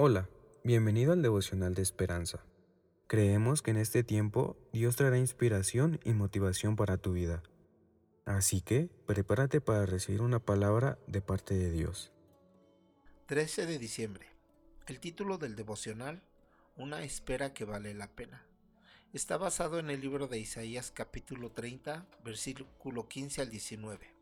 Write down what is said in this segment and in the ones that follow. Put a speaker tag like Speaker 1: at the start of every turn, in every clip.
Speaker 1: Hola, bienvenido al devocional de esperanza. Creemos que en este tiempo Dios traerá inspiración y motivación para tu vida. Así que prepárate para recibir una palabra de parte de Dios.
Speaker 2: 13 de diciembre. El título del devocional, Una espera que vale la pena. Está basado en el libro de Isaías capítulo 30, versículo 15 al 19.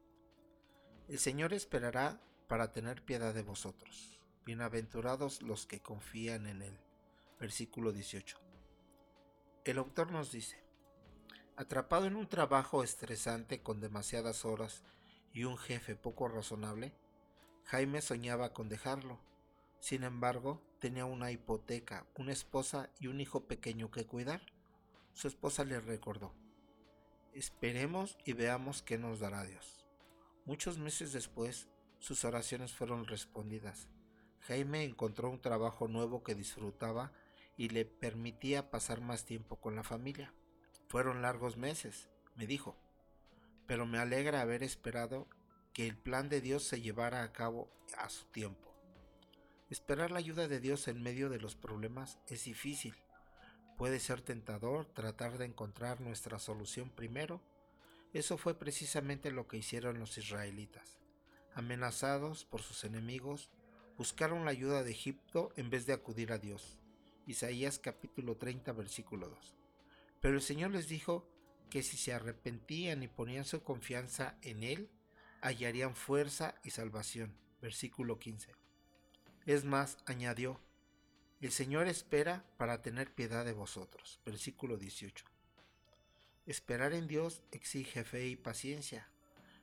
Speaker 2: El Señor esperará para tener piedad de vosotros Bienaventurados los que confían en Él. Versículo 18. El autor nos dice, atrapado en un trabajo estresante con demasiadas horas y un jefe poco razonable, Jaime soñaba con dejarlo. Sin embargo, tenía una hipoteca, una esposa y un hijo pequeño que cuidar. Su esposa le recordó, esperemos y veamos qué nos dará Dios. Muchos meses después, sus oraciones fueron respondidas Jaime encontró un trabajo nuevo que disfrutaba y le permitía pasar más tiempo con la familia. Fueron largos meses, me dijo, pero me alegra haber esperado que el plan de Dios se llevara a cabo a su tiempo. Esperar la ayuda de Dios en medio de los problemas es difícil. Puede ser tentador tratar de encontrar nuestra solución primero. Eso fue precisamente lo que hicieron los israelitas. Amenazados por sus enemigos, buscaron la ayuda de Egipto en vez de acudir a Dios. Isaías capítulo 30 versículo 2. Pero el Señor les dijo que si se arrepentían y ponían su confianza en Él, hallarían fuerza y salvación. Versículo 15. Es más, añadió, el Señor espera para tener piedad de vosotros. Versículo 18. Esperar en Dios exige fe y paciencia,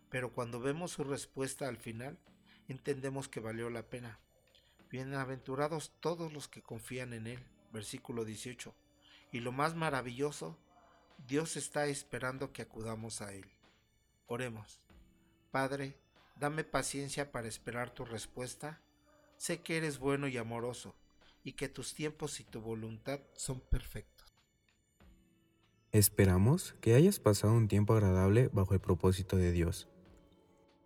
Speaker 2: pero cuando vemos su respuesta al final, entendemos que valió la pena. Bienaventurados todos los que confían en Él. Versículo 18. Y lo más maravilloso, Dios está esperando que acudamos a Él. Oremos. Padre, dame paciencia para esperar tu respuesta. Sé que eres bueno y amoroso, y que tus tiempos y tu voluntad son perfectos.
Speaker 1: Esperamos que hayas pasado un tiempo agradable bajo el propósito de Dios.